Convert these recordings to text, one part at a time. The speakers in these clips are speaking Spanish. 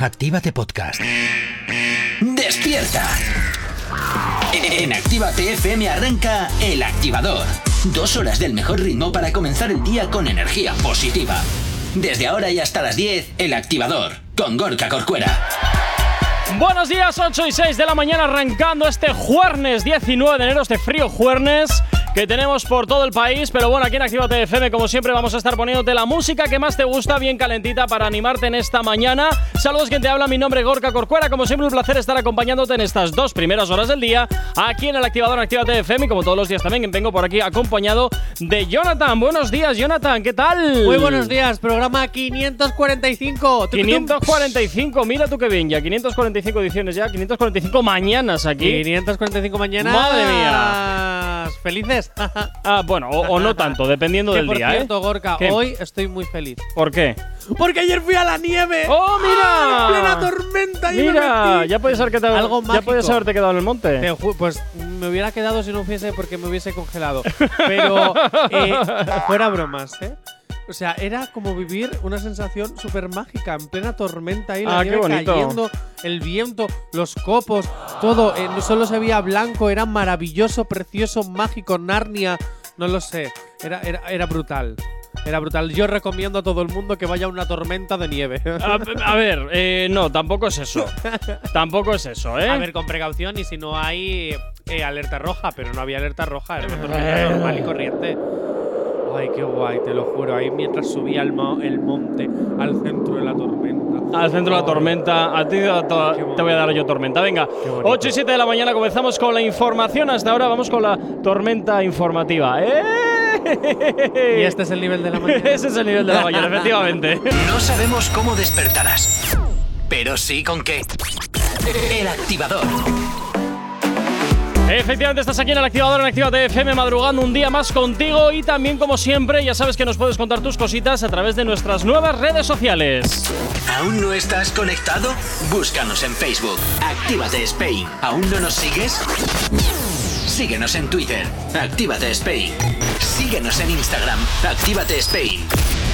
Actívate Podcast. ¡Despierta! En Actívate FM arranca El Activador. Dos horas del mejor ritmo para comenzar el día con energía positiva. Desde ahora y hasta las 10, El Activador, con Gorka Corcuera. Buenos días, 8 y 6 de la mañana arrancando este jueves 19 de enero, este frío jueves que tenemos por todo el país. Pero bueno, aquí en Actívate FM, como siempre, vamos a estar poniéndote la música que más te gusta, bien calentita, para animarte en esta mañana. Saludos, quien te habla, mi nombre es Gorka Corcuera. Como siempre, un placer estar acompañándote en estas dos primeras horas del día, aquí en el activador Actívate FM. Y como todos los días también, vengo por aquí acompañado de Jonathan. Buenos días, Jonathan, ¿qué tal? Muy buenos días, programa 545. 545, mira tú qué bien, ya 545 ediciones ya, 545 mañanas aquí. 545 mañanas. Madre mía. ¿Felices? ah, bueno, o, no tanto, dependiendo del por día, cierto, ¿eh? Gorka, hoy estoy muy feliz. ¿Por qué? Porque ayer fui a la nieve. ¡Oh, mira! ¡Ah, en plena tormenta. y Mira, ya puedes haber quedado, Algo ya puedes haberte quedado en el monte. Te pues me hubiera quedado si no fuese porque me hubiese congelado. Pero eh, fuera bromas, ¿eh? O sea, era como vivir una sensación súper mágica, en plena tormenta ahí, la Ah, nieve cayendo, el viento, los copos, todo. eh, no solo se veía blanco, era maravilloso, precioso, mágico, Narnia, no lo sé. Era, era, era brutal. Era brutal. Yo recomiendo a todo el mundo que vaya a una tormenta de nieve. A, a ver, eh, no, tampoco es eso. tampoco es eso, ¿eh? A ver, con precaución y si no hay eh, alerta roja, pero no había alerta roja, era una tormenta normal y corriente. Ay, qué guay, te lo juro. Ahí mientras subía el, mo- el monte al centro de la tormenta. Al centro de la tormenta, a ti te voy a dar yo tormenta. Venga, Qué bonito. 8 y 7 de la mañana comenzamos con la información. Hasta ahora vamos con la tormenta informativa. ¡Eh! Y este es el nivel de la mañana. Ese es el nivel de la mañana, efectivamente. No sabemos cómo despertarás, pero sí con qué. El Activador. Efectivamente, estás aquí en el activador en Actívate FM madrugando un día más contigo y también, como siempre, ya sabes que nos puedes contar tus cositas a través de nuestras nuevas redes sociales. ¿Aún no estás conectado? Búscanos en Facebook. Actívate Spain. ¿Aún no nos sigues? Síguenos en Twitter. Actívate Spain. Síguenos en Instagram. Actívate Spain.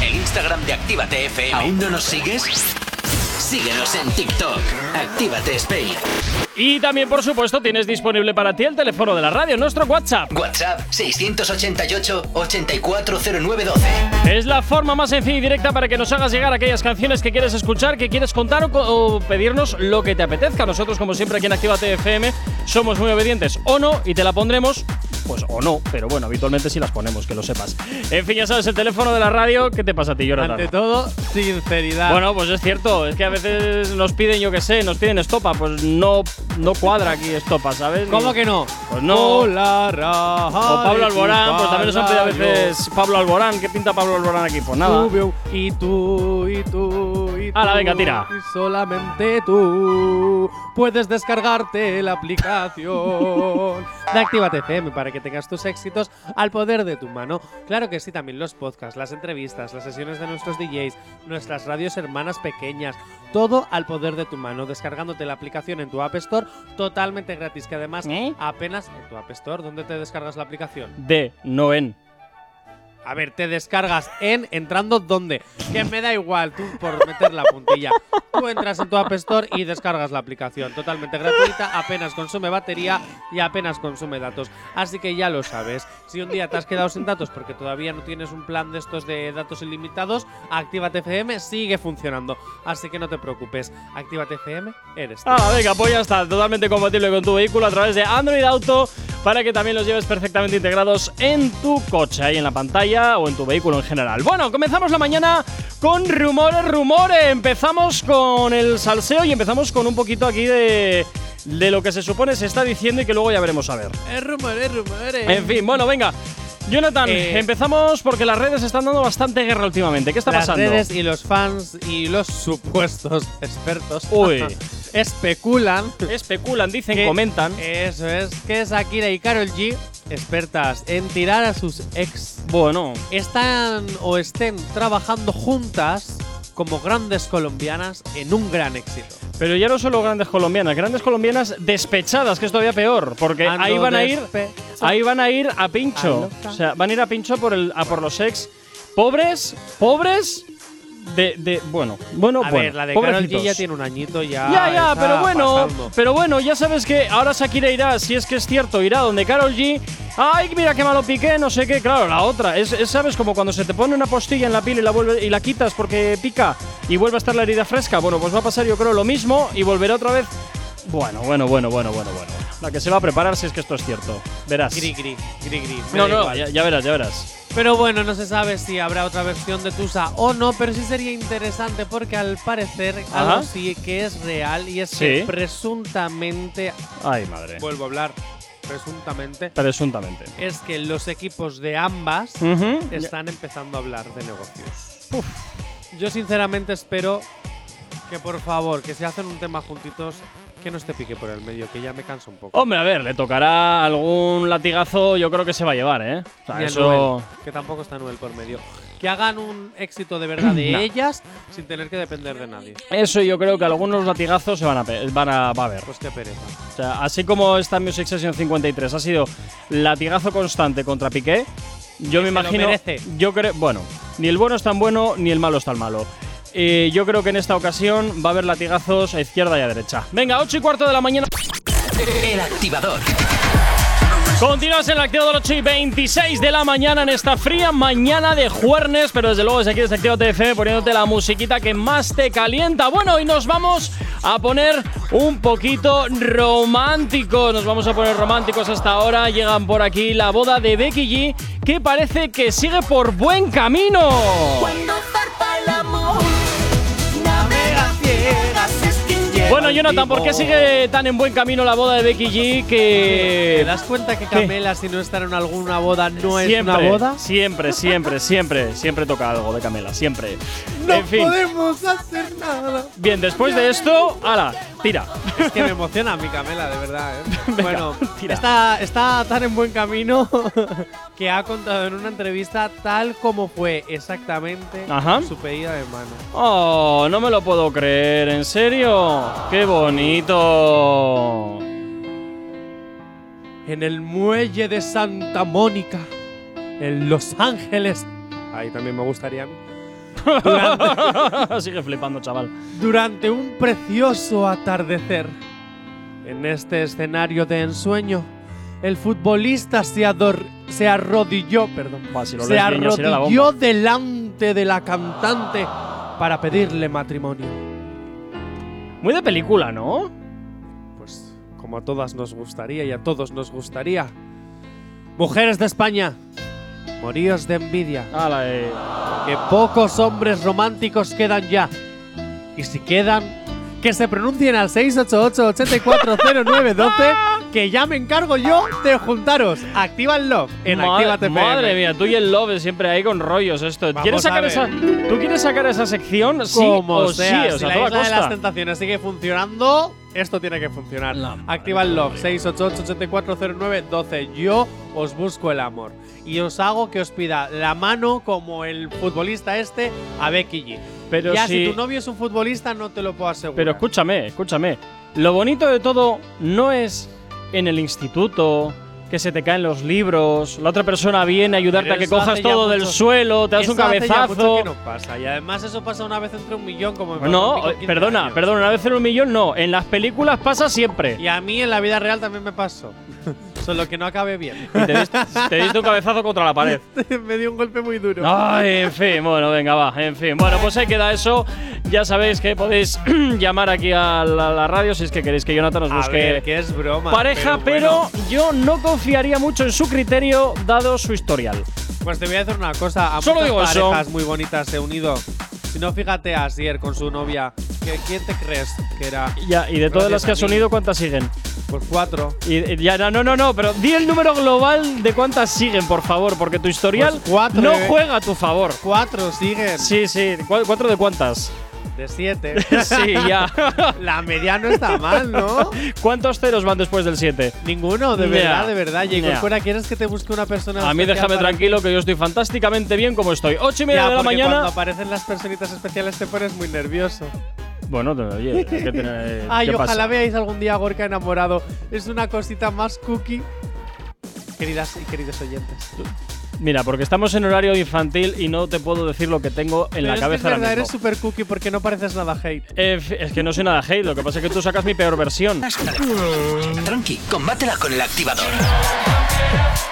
El Instagram de Actívate FM. ¿Aún no nos sigues? Síguenos en TikTok. Actívate Spain. Y también, por supuesto, tienes disponible para ti el teléfono de la radio, nuestro WhatsApp. WhatsApp 688-840912. Es la forma más sencilla y directa para que nos hagas llegar aquellas canciones que quieres escuchar, que quieres contar o, pedirnos lo que te apetezca. Nosotros, como siempre, aquí en Actívate FM, somos muy obedientes o no y te la pondremos, pues o no, pero bueno, habitualmente sí las ponemos, que lo sepas. En fin, ya sabes, el teléfono de la radio, ¿qué te pasa a ti, Jonathan? Ante todo, sinceridad. Bueno, pues es cierto, es que a veces nos piden, yo que sé, nos piden estopa, pues no, no cuadra aquí estopa, ¿sabes? ¿cómo que no? Pues no. Con la raja O Pablo Alborán, pues también nos han pedido a veces Pablo Alborán. ¿Qué pinta Pablo Alborán aquí? Pues nada. Y tú, y tú, y tú. Hala, venga, tira. Y solamente tú puedes descargarte la aplicación de Actívate FM para que tengas tus éxitos al poder de tu mano. Claro que sí, también los podcasts, las entrevistas, las sesiones de nuestros DJs, nuestras radios hermanas pequeñas. Todo al poder de tu mano, descargándote la aplicación en tu App Store totalmente gratis. Que además, ¿Eh? apenas en tu App Store, ¿dónde te descargas la aplicación? De, no en. A ver, te descargas en entrando donde. Que me da igual, tú por meter la puntilla. Tú entras en tu App Store y descargas la aplicación. Totalmente gratuita, apenas consume batería y apenas consume datos. Así que ya lo sabes. Si un día te has quedado sin datos porque todavía no tienes un plan de estos de datos ilimitados, Actívate FM sigue funcionando. Así que no te preocupes. Actívate FM eres tú. Ah, venga, pues ya está. Totalmente compatible con tu vehículo a través de Android Auto para que también los lleves perfectamente integrados en tu coche, ahí en la pantalla o en tu vehículo en general. Bueno, comenzamos la mañana con rumores, rumores. Empezamos con el salseo y empezamos con un poquito aquí de, de lo que se supone se está diciendo y que luego ya veremos a ver. Es rumores, rumores. En fin, bueno, venga. Jonathan, Eh, empezamos porque las redes están dando bastante guerra últimamente. ¿Qué está Las pasando? redes y los fans y los supuestos expertos Uy. especulan Especulan, dicen, que- comentan. Eso es que Shakira y Karol G, expertas en tirar a sus ex, Bueno, están o estén trabajando juntas como grandes colombianas en un gran éxito. pero ya no solo grandes colombianas, grandes colombianas despechadas, que es todavía peor, porque Ando ahí van a ir, ahí van a ir a pincho, o sea, van a ir a pincho por el, a por los ex, pobres, pobres de, de bueno, bueno, A bueno. ver, la de Karol G ya tiene un añito ya. Ya, ya, pero bueno, pasando. pero bueno, ya sabes que ahora Shakira irá, si es que es cierto, irá donde Carol G. Ay, mira qué malo piqué, no sé qué. Claro, la otra, es, es, sabes como cuando se te pone una postilla en la piel y la vuelve y la quitas porque pica y vuelve a estar la herida fresca. Bueno, pues va a pasar yo creo lo mismo y volverá otra vez. Bueno, bueno, bueno, bueno, bueno, bueno. La que se va a preparar si es que esto es cierto. Verás. Gri, gri, gri, gri. No, no, ya, ya verás, ya verás. Pero bueno, no se sabe si habrá otra versión de Tusa o no, pero sí sería interesante porque al parecer Ajá. algo sí que es real y es que presuntamente, Ay, madre. vuelvo a hablar, presuntamente, Presuntamente. es que los equipos de ambas están empezando a hablar de negocios. Yo sinceramente espero que por favor, que si hacen un tema juntitos, que no esté pique por el medio, que ya me canso un poco. Hombre, a ver, le tocará algún latigazo, yo creo que se va a llevar, ¿eh? O sea, eso. Que tampoco está Noel por medio. Que hagan un éxito de verdad de No. ellas sin tener que depender de nadie. Eso yo creo que algunos latigazos se van a, van a, va a haber. Pues qué pereza. O sea, así como esta Music Session 53 ha sido latigazo constante contra Piqué, yo me imagino. Yo creo. Bueno, ni el bueno es tan bueno, ni el malo es tan malo. Eh, yo creo que en esta ocasión va a haber latigazos a izquierda y a derecha. Venga, 8 y cuarto de la mañana. El activador. Continúas en el activador 8 y 26 de la mañana en esta fría mañana de jueves, pero desde luego desde aquí desde Actívate FM poniéndote la musiquita que más te calienta. Bueno, y nos vamos a poner un poquito románticos. Nos vamos a poner románticos hasta ahora. Llegan por aquí la boda de Becky G, que parece que sigue por buen camino. Bueno, Jonathan, ¿por qué sigue tan en buen camino la boda de Becky G que ¿Te das cuenta que Camela, si no está en alguna boda, no es siempre, una boda? Siempre, siempre, siempre, siempre toca algo de Camela, siempre. No en fin, podemos hacer nada. bien, después de esto, ala, tira. Es que me emociona mi Camela, de verdad. ¿eh? Venga, bueno, tira. está, está tan en buen camino que ha contado en una entrevista tal como fue exactamente Ajá. su pedida de mano. Oh, no me lo puedo creer, ¿en serio? ¡Qué bonito! En el muelle de Santa Mónica, en Los Ángeles. Ahí también me gustaría. a mí. Durante, Sigue flipando, chaval. durante un precioso atardecer, en este escenario de ensueño, el futbolista se, ador- se arrodilló, perdón, Buah, si lo se arrodilló delante de la cantante para pedirle matrimonio. Muy de película, ¿no? Pues como a todas nos gustaría y a todos nos gustaría. Mujeres de España, moríos de envidia, Ala, eh. que pocos hombres románticos quedan ya. Y si quedan, que se pronuncien al 688-840912, que ya me encargo yo de juntaros. Activa el love en Ma- Actívate FM. Madre mía, tú y el Love siempre ahí con rollos esto. Vamos ¿Quieres sacar esa, ¿Tú quieres sacar esa sección? Sí Como o sea, sí, o si sea, la a toda isla de las costa. tentaciones sigue funcionando, esto tiene que funcionar. Activa el mía. 688-8409-12. Yo os busco el amor. Y os hago que os pida la mano como el futbolista este a Becky G. Pero ya, si- si tu novio es un futbolista, no te lo puedo asegurar. Pero escúchame, escúchame. Lo bonito de todo no es en el instituto, que se te caen los libros, la otra persona viene a ayudarte Pero a que cojas todo del mucho- suelo, te das un ya cabezazo. no pasa. Y además eso pasa una vez entre un millón, como No, con 15 perdona, años. perdona, una vez en un millón no. En las películas pasa siempre. Y a mí en la vida real también me pasó. Solo que no acabe bien. Y te diste, te diste un cabezazo contra la pared. me dio un golpe muy duro. Ay, en fin, bueno, venga, va, en fin. Bueno, pues ahí queda eso. Ya sabéis que podéis llamar aquí a la, la radio si es que queréis que Jonathan os a busque ver, que es broma. pareja, pero, bueno. yo no confiaría mucho en su criterio dado su historial. Pues te voy a decir una cosa. A Solo muchas digo eso. parejas muy bonitas se han unido. Si no, fíjate a Asier con su novia. ¿Qué- ¿Quién te crees que era? Ya, y de todas las que has unido, ¿cuántas siguen? Pues cuatro. Y, y ya, no, no, no, no, pero di el número global de cuántas siguen, por favor, porque tu historial Pues cuatro, no eh. juega a tu favor. Cuatro siguen. Sí, sí, ¿cu- ¿cuatro de cuántas? De siete. sí, ya. La media no está mal, ¿no? ¿Cuántos ceros van después del 7? Ninguno, de Ya. verdad, de verdad. Jacob, Ya. fuera, ¿quieres que te busque una persona? A mí déjame tranquilo que yo estoy fantásticamente bien como estoy. Ocho y media Ya, de la mañana. Cuando aparecen las personitas especiales te pones muy nervioso. Bueno, oye, hay que tener- Ay, ¿qué ojalá pasa? veáis algún día a Gorka enamorado. Es una cosita más cookie. Queridas y queridos oyentes. Mira, porque estamos en horario infantil y no te puedo decir lo que tengo en Pero la es cabeza que es verdad, eres super cookie porque no pareces nada hate. Eh, es que no soy nada hate, lo que pasa es que tú sacas mi peor versión. Tranqui, combátela con el activador.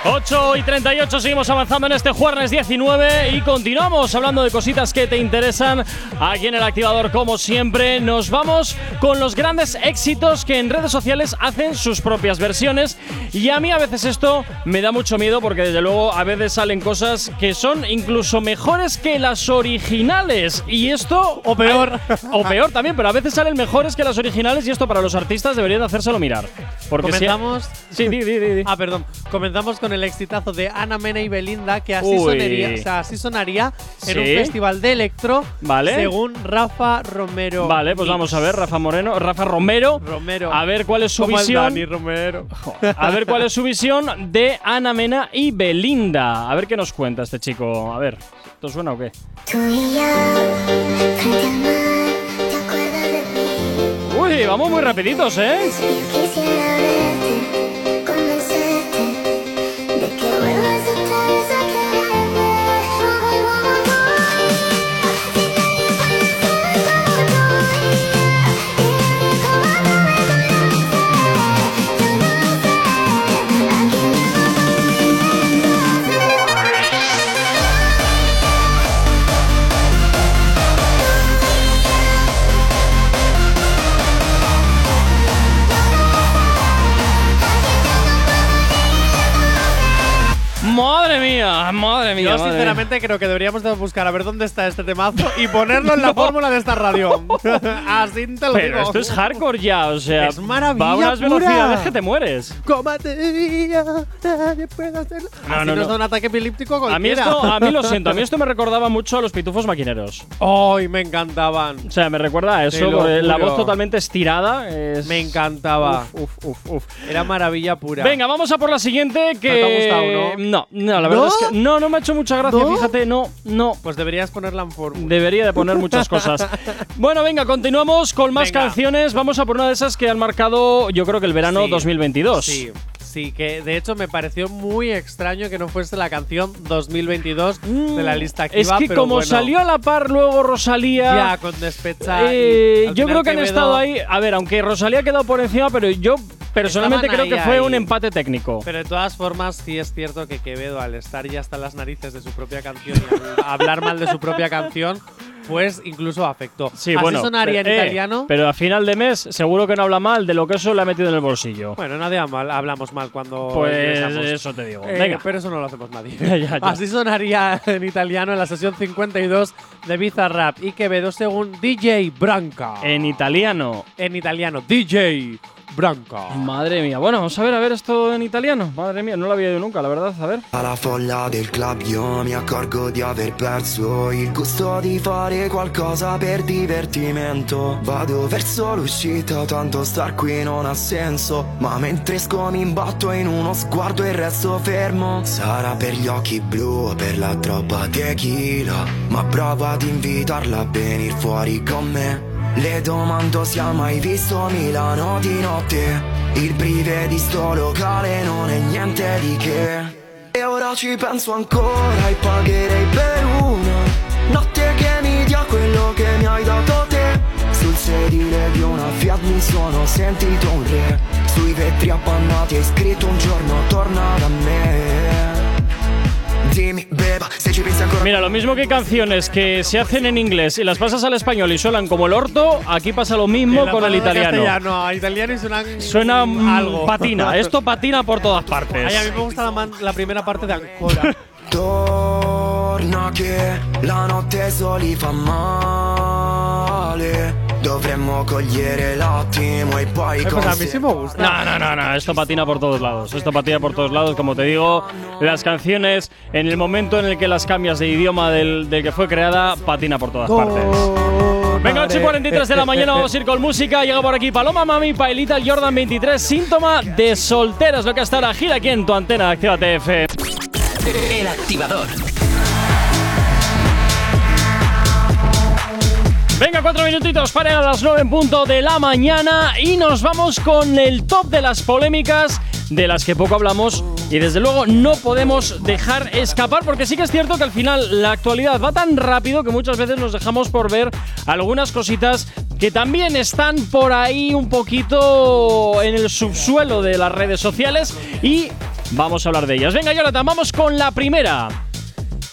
8 y 38 seguimos avanzando en este jueves 19 y continuamos hablando de cositas que te interesan aquí en el activador como siempre. Nos vamos con los grandes éxitos que en redes sociales hacen sus propias versiones y a mí a veces esto me da mucho miedo porque desde luego a veces salen cosas que son incluso mejores que las originales y esto O peor. o peor también, pero a veces salen mejores que las originales y esto para los artistas deberían de hacérselo mirar. Porque si-. Sí, di, di, di, di. Ah, perdón. Comenzamos con el exitazo de Ana Mena y Belinda, que así sonaría, o sea, así sonaría en un festival de electro, Vale. según Rafa Romero. Vale, pues Mix. vamos a ver, Rafa Moreno, Rafa Romero. Romero. A ver cuál es su Como el visión. Dani Romero. A ver cuál es su visión de Ana Mena y Belinda. A ver qué nos cuenta este chico. A ver, ¿esto suena o qué? Uy, vamos muy rapiditos, ¿eh? Mía, madre mía. Yo madre sinceramente creo que deberíamos de buscar a ver dónde está este temazo y ponerlo en la fórmula de esta radio. Así te lo mía. Pero digo. esto es hardcore ya, o sea. Es maravilla Va a unas pura. velocidades que te mueres. Cómate ya, nadie puede hacerlo. No, Así no, nos no. da un ataque epiléptico A mí esto, a mí lo siento, a mí esto me recordaba mucho a los pitufos maquineros. ¡Ay, me encantaban! O sea, me recuerda a eso, la voz totalmente estirada. es- Me encantaba. Uf, uf, uf, uf. Era maravilla pura. Venga, vamos a por la siguiente que. te ha gustado, no? No, no, la ¿No? verdad es que no, no me ha hecho mucha gracia, ¿No? fíjate, no, no. Pues deberías ponerla en fórmula. Debería de poner muchas cosas. bueno, venga, continuamos con más Venga. canciones. Vamos a por una de esas que han marcado, yo creo que el verano Sí. 2022. Sí, sí, que de hecho me pareció muy extraño que no fuese la canción 2022 de la lista Mm, Es activa, que pero como bueno, salió a la par luego Rosalía. ya con despecha. eh, yo creo que han estado ahí. A ver, aunque Rosalía ha quedado por encima, pero yo personalmente Estaban creo que fue ahí. un empate técnico. Pero de todas formas, sí es cierto que Quevedo, al estar ya hasta las narices de su propia canción y hablar mal de su propia canción, pues incluso afectó. Sí, Así bueno. sonaría en pero, eh, italiano. Pero a final de mes, seguro que no habla mal de lo que eso le ha metido en el bolsillo. bueno, nadie mal, hablamos mal cuando Pues ingresamos. eso te digo. Eh, Venga. pero eso no lo hacemos nadie. Ya, ya, ya. Así sonaría en italiano en la sesión 52 de Bizarrap y Quevedo según DJ Branca. En italiano. En italiano, DJ Branca. Madre mía. Bueno, vamos a ver, a ver esto en italiano. Madre mía, no lo había oído nunca, la verdad. A ver. Alla folla del club io mi accorgo di aver perso il gusto di fare qualcosa per divertimento Vado verso l'uscita, tanto star qui non ha senso Ma mentre esco mi imbatto in uno sguardo e resto fermo Sarà per gli occhi blu o per la troppa tequila Ma provo ad invitarla a venire fuori con me le domando se ha mai visto Milano di notte? Il prive di sto locale non è niente di che. E ora ci penso ancora e pagherei per una Notte che mi dia quello che mi hai dato te. Sul sedile di una Fiat mi sono sentito un re. Sui vetri appannati hai scritto un giorno torna da me Mira, lo mismo que canciones que se hacen en inglés y las pasas al español y suenan como el orto, aquí pasa lo mismo con el italiano. Italiano y suenan Suena algo. patina. Esto patina por todas partes. Ay, a mí me gusta la, primera parte de Ancora. Torna che la notte soli fa male Dovremmo cogliere l'attimo e poi Eh, pues a mí sí me gusta. No, no, no, no, esto patina por todos lados. Esto patina por todos lados, como te digo, las canciones, en el momento en el que las cambias de idioma del, del que fue creada, patina por todas partes. Venga, 8 y 43 de la mañana, vamos a ir con música. Llega por aquí Paloma Mami, Pailita, el Jordan 23, síntoma de solteras, lo que hasta ahora gira aquí en tu antena de Activa TF. El activador. Venga, cuatro minutitos para las 9 en punto de la mañana y nos vamos con el top de las polémicas de las que poco hablamos y desde luego no podemos dejar escapar porque sí que es cierto que al final la actualidad va tan rápido que muchas veces nos dejamos por ver algunas cositas que también están por ahí un poquito en el subsuelo de las redes sociales y vamos a hablar de ellas. Venga, Jonathan, vamos con la primera.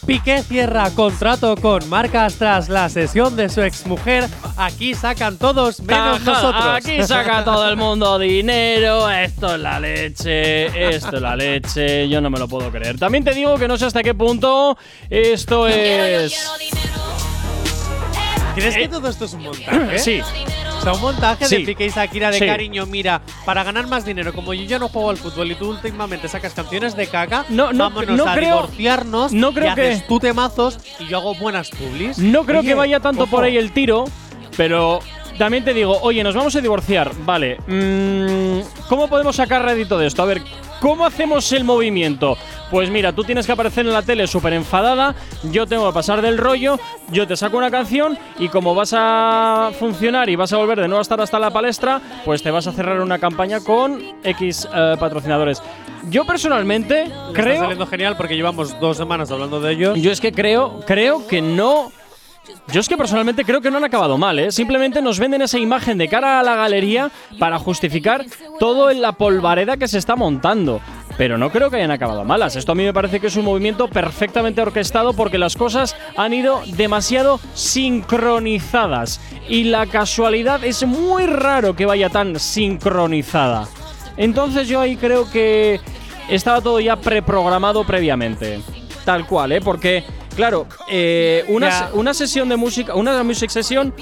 Piqué cierra contrato con marcas tras la sesión de su exmujer. Aquí sacan todos menos Ajá, nosotros. Aquí saca todo el mundo dinero. Esto es la leche. Esto es la leche. Yo no me lo puedo creer. También te digo que no sé hasta qué punto esto es. ¿Crees Eh, que todo esto es un montaje? Sí. O sea, un montaje Sí. de Piqué y Shakira de Sí. cariño. Mira, para ganar más dinero, como yo ya no juego al fútbol y tú últimamente sacas canciones de caca, No, no, vámonos no a creo- divorciarnos no creo y haces que- tú temazos y yo hago buenas publis. No creo Oye, que vaya tanto ojo. por ahí el tiro, pero también te digo, oye, nos vamos a divorciar. Vale. mm, ¿Cómo podemos sacar rédito de esto? A ver, ¿cómo hacemos el movimiento? Pues mira, tú tienes que aparecer en la tele súper enfadada, yo tengo que pasar del rollo, yo te saco una canción y como vas a funcionar y vas a volver de nuevo a estar hasta la palestra, pues te vas a cerrar una campaña con X eh, patrocinadores. Yo personalmente Le Está creo... saliendo genial porque llevamos dos semanas hablando de ellos. Yo es que creo, creo que no. Yo es que personalmente creo que no han acabado mal, ¿eh? Simplemente nos venden esa imagen de cara a la galería para justificar todo en la polvareda que se está montando. Pero no creo que hayan acabado malas. Esto a mí me parece que es un movimiento perfectamente orquestado porque las cosas han ido demasiado sincronizadas. Y la casualidad es muy raro que vaya tan sincronizada. Entonces yo ahí creo que estaba todo ya preprogramado previamente. Tal cual, ¿eh? Porque, claro, eh, una, una sesión de música, una music session,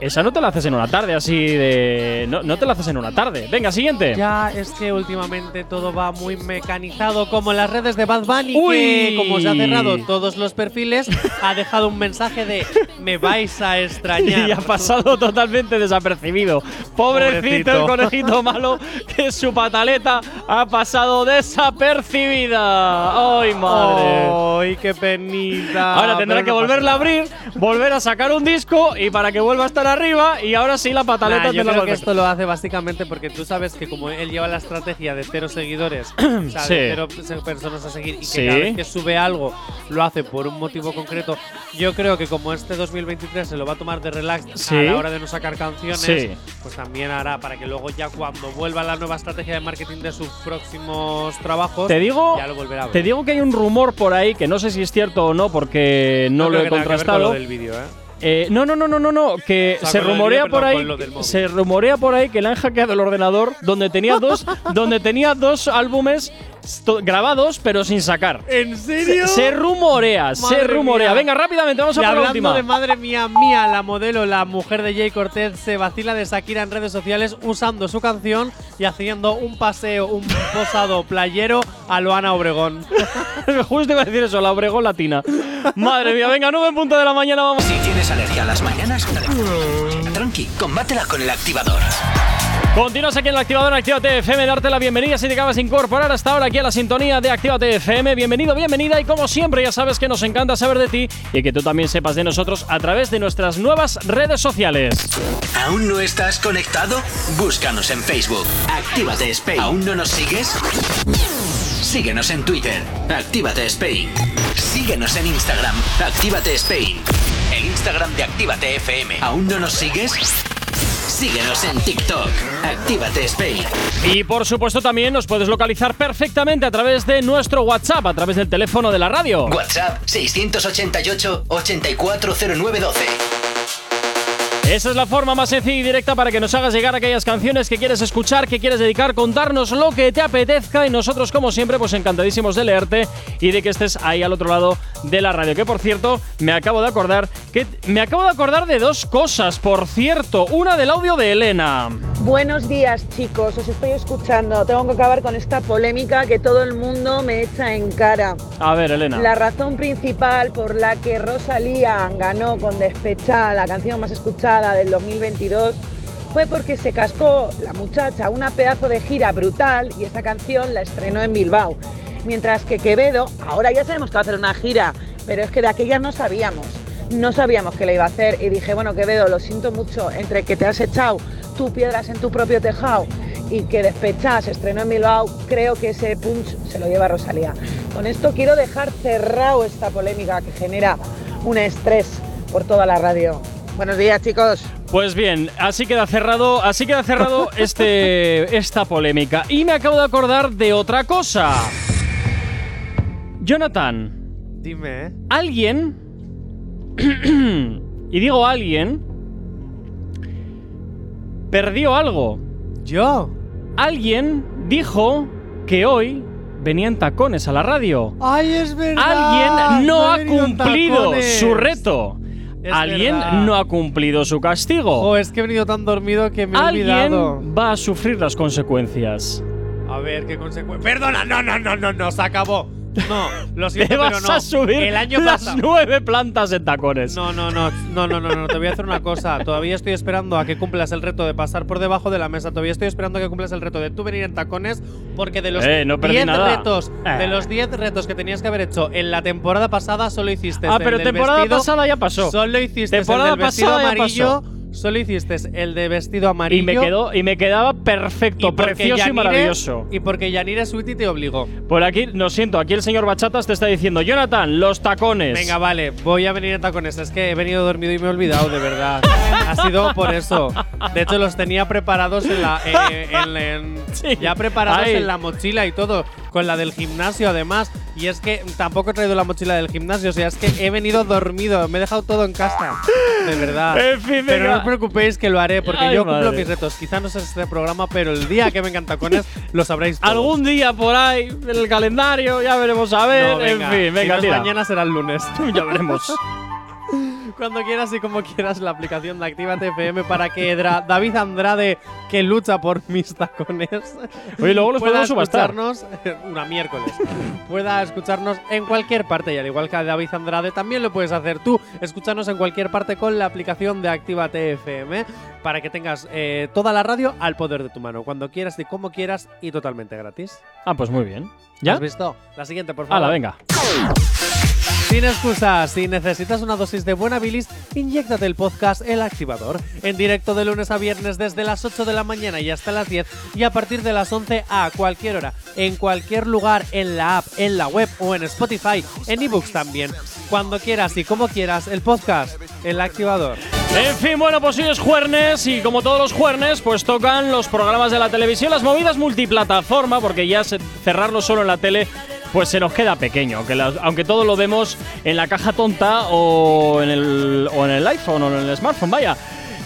esa no te la haces en una tarde así de... No, no te la haces en una tarde. Venga, siguiente. Ya es que últimamente todo va muy mecanizado, como en las redes de Bad Bunny, Uy. que como se ha cerrado todos los perfiles, ha dejado un mensaje de me vais a extrañar. Y ha pasado totalmente desapercibido. Pobrecito, Pobrecito. el conejito malo, que su pataleta ha pasado desapercibida. ¡Ay, madre! ¡Ay, qué penita! Ahora tendrá Pero que volverla a abrir, volver a sacar un disco y para que vuelva a estar arriba y ahora sí la pataleta Nah, te yo la creo que esto lo hace básicamente porque tú sabes que como él lleva la estrategia de cero seguidores, o sea, Sí. de cero personas a seguir y que Sí. cada vez que sube algo lo hace por un motivo concreto, yo creo que como este 2023 se lo va a tomar de relax Sí. a la hora de no sacar canciones, pues también hará para que luego ya cuando vuelva la nueva estrategia de marketing de sus próximos trabajos, Te digo, ya lo volverá a ver. te digo que hay un rumor por ahí que no sé si es cierto o no porque no, lo creo he contrastado. lo del vídeo, ¿eh? Eh, no, no, no, no, no, no, que O sea, se rumorea por perdón, ahí, se rumorea por ahí que le han hackeado el ordenador donde tenía dos, donde tenía dos álbumes grabados pero sin sacar. ¿En Se, serio? se rumorea, se rumorea. mía. Venga, rápidamente, vamos a Y por la hablando última. de madre mía, mía, la modelo, la mujer de Jay Cortez, se vacila de Shakira en redes sociales usando su canción y haciendo un paseo, un posado playero a Loana Obregón. Justo iba a decir eso, la Obregón Latina. Madre mía, venga, 9 en punto de la mañana, vamos. Si tienes alergia a las mañanas, tranqui, combátela con el activador. Continúas aquí en el activador Actívate FM, darte la bienvenida si te acabas de incorporar hasta ahora aquí a la sintonía de Actívate FM. Bienvenido, bienvenida y como siempre ya sabes que nos encanta saber de ti y que tú también sepas de nosotros a través de nuestras nuevas redes sociales. ¿Aún no estás conectado? Búscanos en Facebook. Actívate Spain. ¿Aún no nos sigues? Síguenos en Twitter. Actívate Spain. Síguenos en Instagram. Actívate Spain. El Instagram de Actívate FM. ¿Aún no nos sigues? Síguenos en TikTok. Actívate Spain. Y por supuesto también nos puedes localizar perfectamente a través de nuestro WhatsApp, a través del teléfono de la radio. WhatsApp 688 840912. Esa es la forma más sencilla y directa para que nos hagas llegar aquellas canciones que quieres escuchar, que quieres dedicar, contarnos lo que te apetezca y nosotros como siempre pues encantadísimos de leerte y de que estés ahí al otro lado de la radio. Que por cierto, me acabo de acordar que me acabo de acordar de dos cosas, por cierto, una del audio de Elena. Buenos días chicos, os estoy escuchando. Tengo que acabar con esta polémica que todo el mundo me echa en cara. A ver, Elena. La razón principal por la que Rosalía ganó con Despechada, la canción más escuchada del 2022, fue porque se cascó la muchacha una pedazo de gira brutal y esa canción la estrenó en Bilbao. Mientras que Quevedo, ahora ya sabemos que va a hacer una gira, pero es que de aquella no sabíamos. No sabíamos que la iba a hacer y dije, bueno, Quevedo, lo siento mucho, entre que te has echado tú piedras en tu propio tejado y que Despechada se estrenó en Bilbao, creo que ese punch se lo lleva Rosalía. Con esto quiero dejar cerrado esta polémica que genera un estrés por toda la radio. Buenos días, chicos. Pues bien, así queda cerrado, así queda cerrado este, esta polémica. Y me acabo de acordar de otra cosa. Jonathan, Dime, ¿eh? alguien, y digo alguien, perdió algo. ¿Yo? Alguien dijo que hoy venían tacones a la radio. ¡Ay, es verdad! Alguien no ha cumplido tacones. su reto. Es Alguien verdad. no ha cumplido su castigo. Oh, es que he venido tan dormido que me he olvidado. Alguien va a sufrir las consecuencias. A ver, qué consecuencia. Perdona, no, no, no, no, no, se acabó. No, lo siento, Te vas pero no. a subir El año las pasado. nueve plantas en tacones. No, no, no, no, no, no, no, te voy a hacer una cosa. Todavía estoy esperando a que cumplas el reto de pasar por debajo de la mesa. Todavía estoy esperando a que cumplas el reto de tú venir en tacones, porque de los Eh, no perdí 10 nada. retos, Eh. de los 10 retos que tenías que haber hecho en la temporada pasada, solo hiciste Ah, el pero del temporada vestido- pasada ya pasó. Solo hiciste Temporada el del vestido pasada ya amarillo. Solo hiciste el de vestido amarillo. Y me quedó y me quedaba perfecto, porque precioso y maravilloso. Y porque Yanire Sweetie te obligó. Por aquí, lo siento, aquí el señor Bachatas te está diciendo, Jonathan, los tacones. Venga, vale, voy a venir en tacones. Es que he venido dormido y me he olvidado, de verdad. ha sido por eso. De hecho, los tenía preparados en la. eh, en- en- Sí. Ya preparados en la mochila y todo. Con la del gimnasio, además. Y es que tampoco he traído la mochila del gimnasio. O sea, es que he venido dormido. Me he dejado todo en casa. De verdad. En fin, pero no preocupéis que lo haré, porque Ay, yo cumplo madre. mis retos. Quizá no sea este programa, pero el día que vengan tacones lo sabréis todos. Algún día por ahí, en el calendario, ya veremos a ver. No, venga, en fin, si venga, no tira. mañana será el lunes. ya veremos. Cuando quieras y como quieras la aplicación de Actívate FM para que Dra- David Andrade, que lucha por mis tacones, Oye, luego los pueda podemos subastar. escucharnos una miércoles, pueda escucharnos en cualquier parte y al igual que a David Andrade también lo puedes hacer tú, escucharnos en cualquier parte con la aplicación de Actívate FM para que tengas eh, toda la radio al poder de tu mano, cuando quieras y como quieras y totalmente gratis. Ah, pues muy bien. ¿Ya? ¿Has visto? La siguiente, por favor. Hala, venga. Sin excusas, si necesitas una dosis de buena bilis, inyéctate el podcast El Activador. En directo de lunes a viernes desde las 8 de la mañana y hasta las 10 y a partir de las 11 a cualquier hora, en cualquier lugar, en la app, en la web o en Spotify, en ebooks también. Cuando quieras y como quieras, el podcast El Activador. En fin, bueno, pues hoy es jueves y como todos los jueves, pues tocan los programas de la televisión, las movidas multiplataforma, porque ya cerrarlo solo en la tele, pues se nos queda pequeño, aunque, las- aunque todo lo vemos en la caja tonta o en, el, o en el iPhone o en el smartphone, vaya.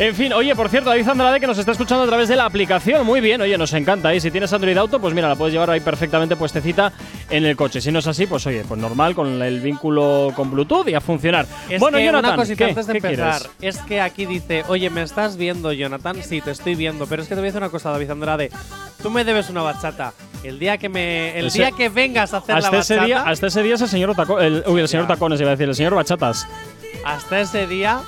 En fin, oye, por cierto, David Andrade que nos está escuchando a través de la aplicación. Muy bien, oye, nos encanta. Y si tienes Android Auto, pues mira, la puedes llevar ahí perfectamente puestecita en el coche. Si no es así, pues oye, pues normal, con el vínculo con Bluetooth y a funcionar. Es bueno, que Jonathan, una cosita ¿qué? antes de ¿Qué empezar. quieres? Es que aquí dice, oye, ¿me estás viendo, Jonathan? Sí, te estoy viendo. Pero es que te voy a decir una cosa, David Andrade. Tú me debes una bachata. El día que me. El Ese- día que vengas a hacer Hasta la ese, bachata. día, hasta ese día es el señor Taco- el, uy, el señor Ya. Tacones, iba a decir, el señor Bachatas. hasta ese día,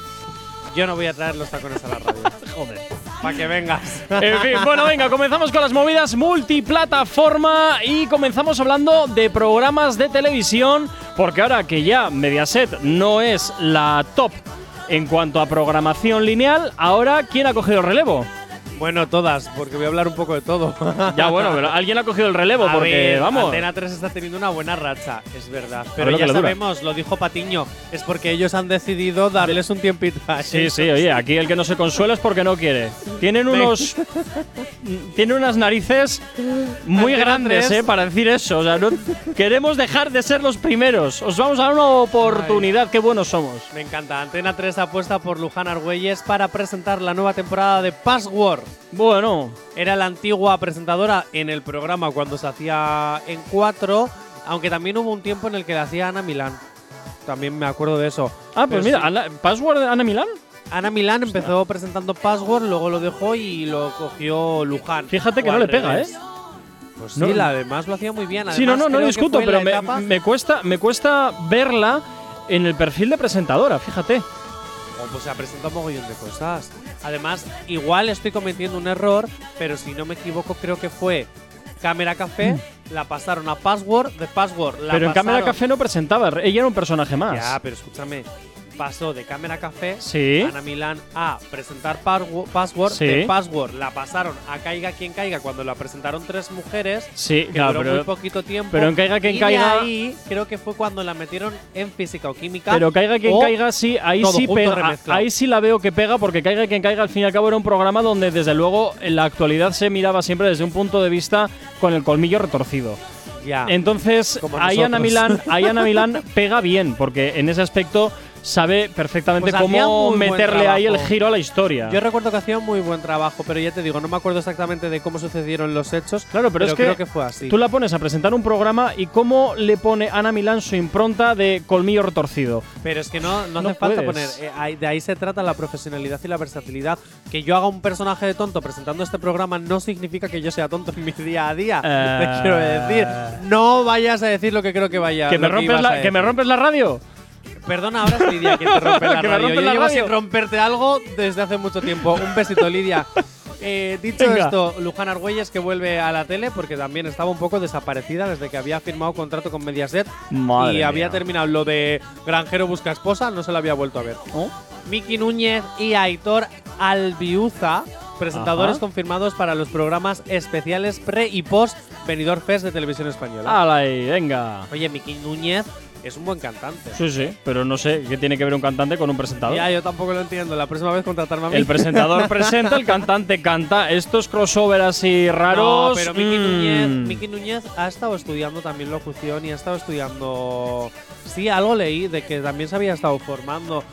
yo no voy a traer los tacones a la radio. Joder. Para que vengas. En fin, bueno, venga, comenzamos con las movidas multiplataforma y comenzamos hablando de programas de televisión, porque ahora que ya Mediaset no es la top en cuanto a programación lineal, ahora ¿quién ha cogido el relevo? Bueno, todas, porque voy a hablar un poco de todo. Ya bueno, pero alguien ha cogido el relevo, A porque ver, vamos. Antena 3 está teniendo una buena racha, es verdad. Pero lo ya dura. sabemos, lo dijo Patiño, es porque ellos han decidido darles un tiempito a Sí, sí, oye, aquí el que no se consuela es porque no quiere. Tienen unos. tienen unas narices muy Antena grandes, 3. ¿eh? Para decir eso. O sea, no queremos dejar de ser los primeros. Os vamos a dar una oportunidad. Qué buenos somos. Me encanta. Antena 3 apuesta por Luján Argüelles para presentar la nueva temporada de Password. Bueno, Era la antigua presentadora en el programa cuando se hacía en 4, aunque también hubo un tiempo en el que la hacía Ana Milán. También me acuerdo de eso. Ah, pues Pero mira, sí, Ana- ¿Password de Ana Milán? Ana Milán empezó presentando Password, luego lo dejó y lo cogió Luján. Fíjate que no le pega, revés. ¿eh? Pues sí, No- la además lo hacía muy bien. Sí, no, Además, no, no discuto, pero me, me cuesta, me cuesta verla en el perfil de presentadora, fíjate. Oh, pues se ha presentado un mogollón de cosas. Además, igual estoy cometiendo un error, pero si no me equivoco, creo que fue Cámara Café, la pasaron a Password, de Password la Mm. pero en Cámara Café no presentaba, ella era un personaje más. Ya, pero escúchame. Pasó de Cámara Café Sí. Ana Milán a presentar Password. Sí. De Password la pasaron a Caiga quien caiga cuando la presentaron tres mujeres. Sí, Que claro, duró pero, muy poquito tiempo. pero en Caiga quien y caiga- De ahí creo que fue cuando la metieron en física o química. pero caiga quien caiga, sí, ahí sí pega. remezclado. Ahí sí la veo que pega, porque caiga quien caiga, al fin y al cabo era un programa donde desde luego en la actualidad se miraba siempre desde un punto de vista con el colmillo retorcido. Ya. Entonces, ahí Ana, nosotros. Milán, ahí Ana Milán pega bien, porque en ese aspecto sabe perfectamente Pues cómo meterle ahí el giro a la historia. Yo recuerdo que hacía un muy buen trabajo, pero ya te digo, no me acuerdo exactamente de cómo sucedieron los hechos. Claro, pero, es que, creo que fue así. tú la pones a presentar un programa y cómo le pone Ana Milán su impronta de colmillo retorcido. Pero es que no, no, No hace falta poner. eh, ahí- de ahí se trata la profesionalidad y la versatilidad. Que yo haga un personaje de tonto presentando este programa no significa que yo sea tonto en mi día a día. Eh. Te quiero decir. No vayas a decir lo que creo que vaya. ¿Que me, rompes la, ¿Que me rompes la radio? Perdona, ahora es Lidia quien te rompe la radio. rompe Yo la llevo radio. sin romperte algo desde hace mucho tiempo. Un besito, Lidia. Eh, dicho Venga. esto, Luján Argüelles que vuelve a la tele porque también estaba un poco desaparecida desde que había firmado contrato con Mediaset Madre y había mía. terminado lo de Granjero busca esposa, no se la había vuelto a ver. ¿Oh? Miki Núñez y Aitor Albiuza, presentadores Ajá. confirmados para los programas especiales pre y post Benidorm Fest de Televisión Española. ¡Hala ahí, venga! Oye, Miki Núñez es un buen cantante. Sí, sí, pero no sé qué tiene que ver un cantante con un presentador. Ya, yo tampoco lo entiendo. La próxima vez contratarme a mí. El presentador presenta, el cantante canta. Estos crossover así raros. No, pero Miki, mm, Núñez, Miki Núñez ha estado estudiando también locución y ha estado estudiando. Sí, algo leí de que también se había estado formando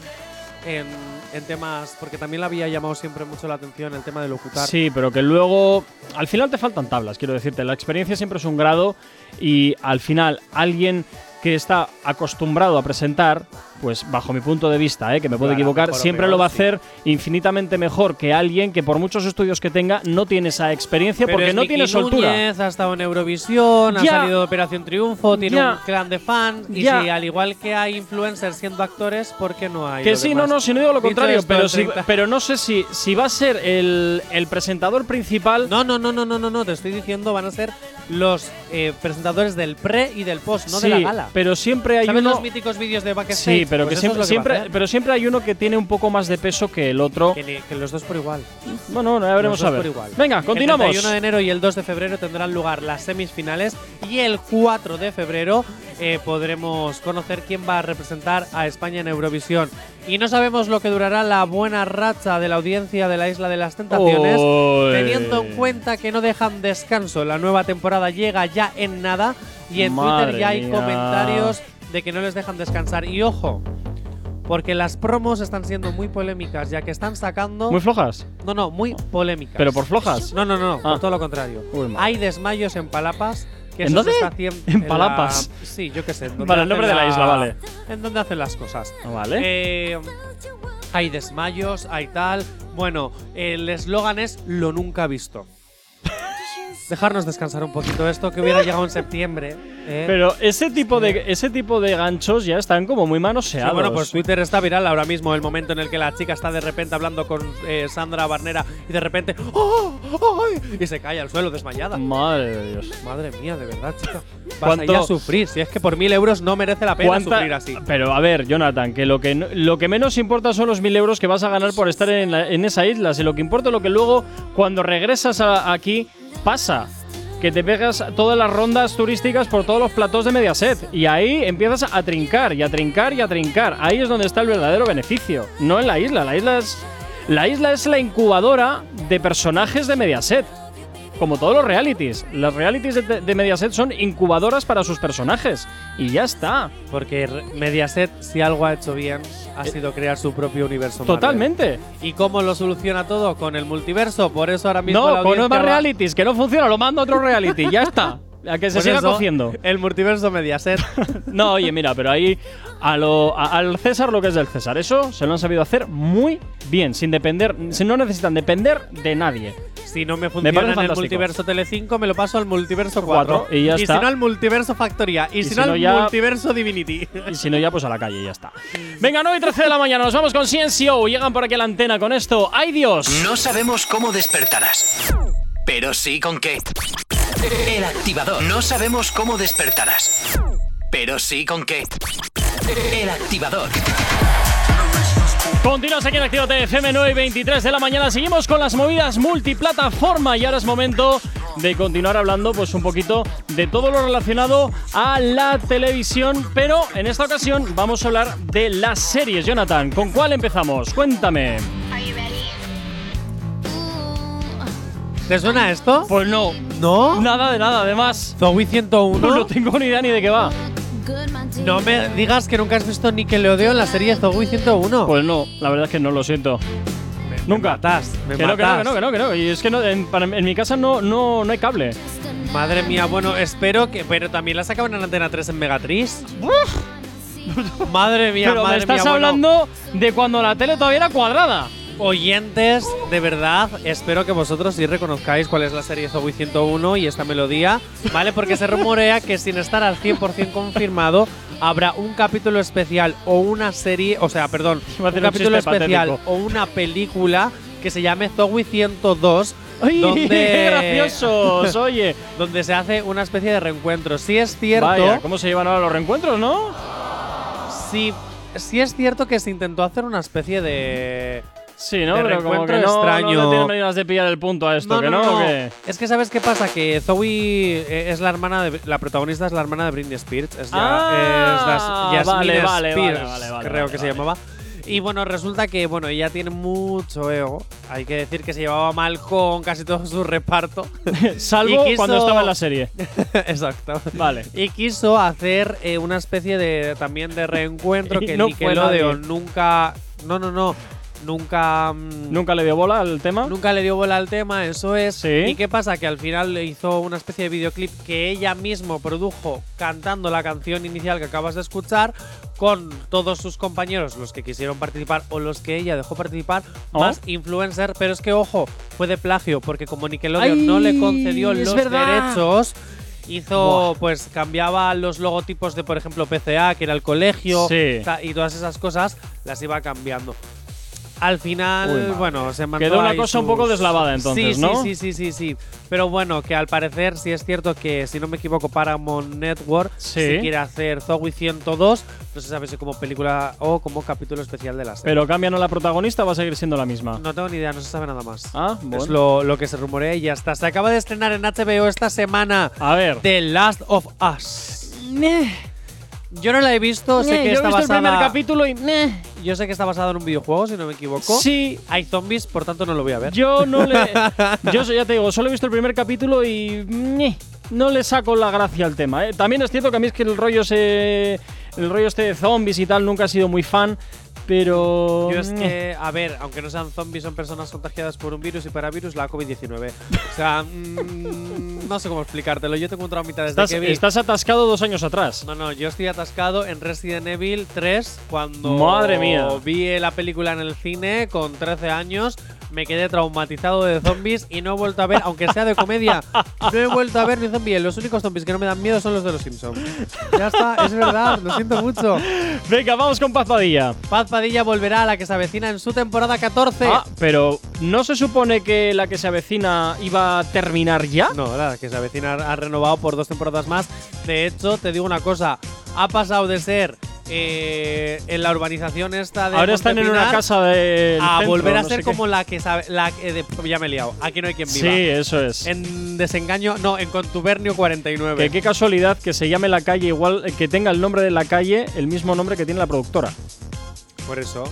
en, en temas. Porque también le había llamado siempre mucho la atención el tema de locutar. Sí, pero que luego. Al final te faltan tablas, quiero decirte. La experiencia siempre es un grado y al final alguien que está acostumbrado a presentar, pues bajo mi punto de vista, ¿eh? que me puedo Claro, equivocar, siempre peor, lo va a sí. hacer infinitamente mejor que alguien que por muchos estudios que tenga no tiene esa experiencia Pero porque es no Miki tiene soltura. Núñez, ha estado en Eurovisión, ha salido de Operación Triunfo, tiene Ya. un clan de fans. Y Ya. si al igual que hay influencers siendo actores, ¿por qué no hay? Que sí, demás? no, no, si no digo lo contrario, pero, si- 30 pero no sé si, si va a ser el, el presentador principal. No, no, no, no, no, no, no, te estoy diciendo, van a ser los eh, presentadores del pre y del post, no sí, de la gala. pero siempre hay ¿Sabes uno. los míticos vídeos de backstage? Sí, pero Pues que siempre, que siempre, pero siempre hay uno que tiene un poco más de peso que el otro. Que, que los dos por igual. Bueno, ya veremos a ver. por igual. Venga, continuamos. El 31 de enero y el 2 de febrero tendrán lugar las semifinales y el 4 de febrero eh, podremos conocer quién va a representar a España en Eurovisión. Y no sabemos lo que durará la buena racha de la audiencia de la Isla de las Tentaciones, Oy. teniendo en cuenta que no dejan descanso. La nueva temporada llega ya en nada y en Madre Twitter ya hay mía. comentarios de que no les dejan descansar. Y ojo, porque las promos están siendo muy polémicas, ya que están sacando. Muy flojas. no, no, muy polémicas. Pero por flojas. No, no, no, no, Ah. por todo lo contrario. Uy. Hay desmayos en Palapas. Que ¿En dónde? En la- Palapas. sí, yo qué sé. Vale, el nombre de la isla, vale. En donde hacen las cosas. Vale. Eh, hay desmayos, hay tal. Bueno, el eslogan es lo nunca visto. Dejarnos descansar un poquito esto que hubiera llegado en septiembre. ¿eh? Pero ese tipo de ese tipo de ganchos ya están como muy Sí, manoseados. bueno, pues Twitter está viral ahora mismo, el momento en el que la chica está de repente hablando con eh, Sandra Barnera y de repente ¡Oh! ¡Ay! y se cae al suelo desmayada. Madre de Dios. Madre mía, de verdad, chica. Vas ¿Cuánto- a ir a sufrir. Si es que por mil euros no merece la pena ¿Cuánta- sufrir así. Pero a ver, Jonathan, que lo que, no- lo que menos importa son los mil euros que vas a ganar por estar en, la- en esa isla. Si lo que importa es lo que luego, cuando regresas a- aquí, pasa. Que te pegas todas las rondas turísticas por todos los platós de Mediaset. Y ahí empiezas a trincar, y a trincar, y a trincar. Ahí es donde está el verdadero beneficio. No en la isla. La isla es. La isla es la incubadora de personajes de Mediaset. Como todos los realities. Las realities de, de Mediaset son incubadoras para sus personajes. Y ya está. Porque Mediaset, si algo ha hecho bien, ha sido crear su propio universo. Marvel. Totalmente. ¿Y cómo lo soluciona todo? Con el multiverso. Por eso ahora mismo. No, la audiencia más va- realities, que no funciona, lo mando a otro reality, ya está. A que se Pues siga eso, cociendo. El multiverso Mediaset. No, oye, mira, pero ahí a lo, a- al César lo que es del César. Eso se lo han sabido hacer muy bien, sin depender, si no necesitan depender de nadie. si no me funciona en el multiverso Tele5, me lo paso al multiverso 4. Cuatro, y ya está. si no al multiverso Factoría. Y, si, no al ya- multiverso Divinity. Y si no, ya pues a la calle y ya está. Venga, 9 y 13 de la mañana, nos vamos con Ciencio. Llegan por aquí a la antena con esto. ¡Ay Dios! No sabemos cómo despertarás, pero sí con qué. El activador. No sabemos cómo despertarás, pero sí con qué. El activador. Continuas aquí en Activo FM 9 y 23 de la mañana. Seguimos con las movidas multiplataforma y ahora es momento de continuar hablando pues un poquito de todo lo relacionado a la televisión, pero en esta ocasión vamos a hablar de las series. Jonathan, ¿con cuál empezamos? Cuéntame. ¿Te suena esto? Pues no, ¿No? nada de nada, además. Zoe No 101. tengo ni idea ni de qué va. No me digas que nunca has visto Nickelodeon la serie Zoe 101. Pues no, la verdad es que no lo siento. Me- me nunca. matas, me Que no, que no, que matas. no, que no, que no. Y es que no, en, para- en mi casa no, no, no hay cable. Madre mía, bueno, espero que. Pero también la sacaban en Antena 3 en Megatriz. madre mía, Pero madre me estás mía. bueno, hablando de cuando la tele todavía era cuadrada. Oyentes, de verdad, espero que vosotros sí reconozcáis cuál es la serie Zoe 101 y esta melodía, ¿vale? Porque se rumorea que sin estar al 100% confirmado, habrá un capítulo especial o una serie, o sea, perdón, un capítulo especial patético. o una película que se llame Zoe 102. ¡Ay, donde, qué graciosos! Oye, donde se hace una especie de reencuentro. Si es cierto, vaya, ¿cómo se llevan ahora los reencuentros, no? sí, sí es cierto que se intentó hacer una especie de Sí, ¿no? De Pero como que no, extraño. no le tienen medidas de pillar el punto a esto, ¿que no? ¿O qué? Es que sabes qué pasa que Zoe eh, es la hermana de la protagonista es la hermana de Britney Spears, es ya Ah, es das- vale, Spears, vale, vale, creo que se llamaba. Y bueno, resulta que bueno, ella tiene mucho ego. Hay que decir que se llevaba mal con casi todo su reparto. Salvo quiso- cuando estaba en la serie. Exacto. Vale. Y quiso hacer eh, una especie de también de reencuentro que no Nickelodeon nunca no, no, no, nunca mm, ¿Nunca le dio bola al tema? Nunca le dio bola al tema, eso es. Sí. ¿Y qué pasa? Que al final le hizo una especie de videoclip que ella mismo produjo cantando la canción inicial que acabas de escuchar con todos sus compañeros, los que quisieron participar o los que ella dejó participar, Oh. más influencer. Pero es que, ojo, fue de plagio, porque como Nickelodeon Ay, no le concedió los verdad. derechos. Hizo, Buah. pues cambiaba los logotipos de, por ejemplo, PCA, que era el colegio, Sí. y todas esas cosas, las iba cambiando. Al final, Uy, bueno, se mandó Quedó una cosa un poco deslavada, entonces, sí, ¿no? Sí, sí, sí, sí, sí. Pero bueno, que al parecer sí es cierto que, si no me equivoco, Paramount Network Sí. si quiere hacer Zoe 102, no se sabe si como película o como capítulo especial de la serie. Pero cambian a la protagonista o va a seguir siendo la misma. no tengo ni idea, no se sabe nada más. Ah, bueno. Es lo, lo que se rumorea y ya está. Se acaba de estrenar en HBO esta semana A ver. The Last of Us. Yo no la he visto, sé que yo he está visto el primer basada. capítulo y. meh. Yo sé que está basado en un videojuego, si no me equivoco. Sí, Hay zombies, por tanto no lo voy a ver. yo no le. yo ya te digo, solo he visto el primer capítulo y. meh, no le saco la gracia al tema. ¿eh? También es cierto que a mí es que el rollo se. El rollo este de zombies y tal nunca he sido muy fan. Pero. Yo es que, a ver, aunque no sean zombies, son personas contagiadas por un virus y para virus la COVID-19. O sea, mm, no sé cómo explicártelo. Yo tengo un traumita desde Estás, que vi. estás atascado dos años atrás. No, no, yo estoy atascado en Resident Evil 3 cuando Madre mía. vi la película en el cine con 13 años. Me quedé traumatizado de zombies y no he vuelto a ver, aunque sea de comedia, no he vuelto a ver ni zombies. Los únicos zombies que no me dan miedo son los de los Simpsons. Ya está, es verdad, lo siento mucho. Venga, vamos con Paz Padilla. Paz Padilla volverá a la que se avecina en su temporada 14. Ah, pero ¿no se supone que la que se avecina iba a terminar ya? No, la que se avecina ha renovado por dos temporadas más. De hecho, te digo una cosa, ha pasado de ser eh, en la urbanización esta de Ahora están en una casa de. a volver a ser como la que sabe, la que de- ya me he liado. Aquí no hay quien Sí, viva. eso es. En desengaño, no, en contubernio 49. Que qué casualidad que se llame la calle igual, que tenga el nombre de la calle el mismo nombre que tiene la productora. Por eso.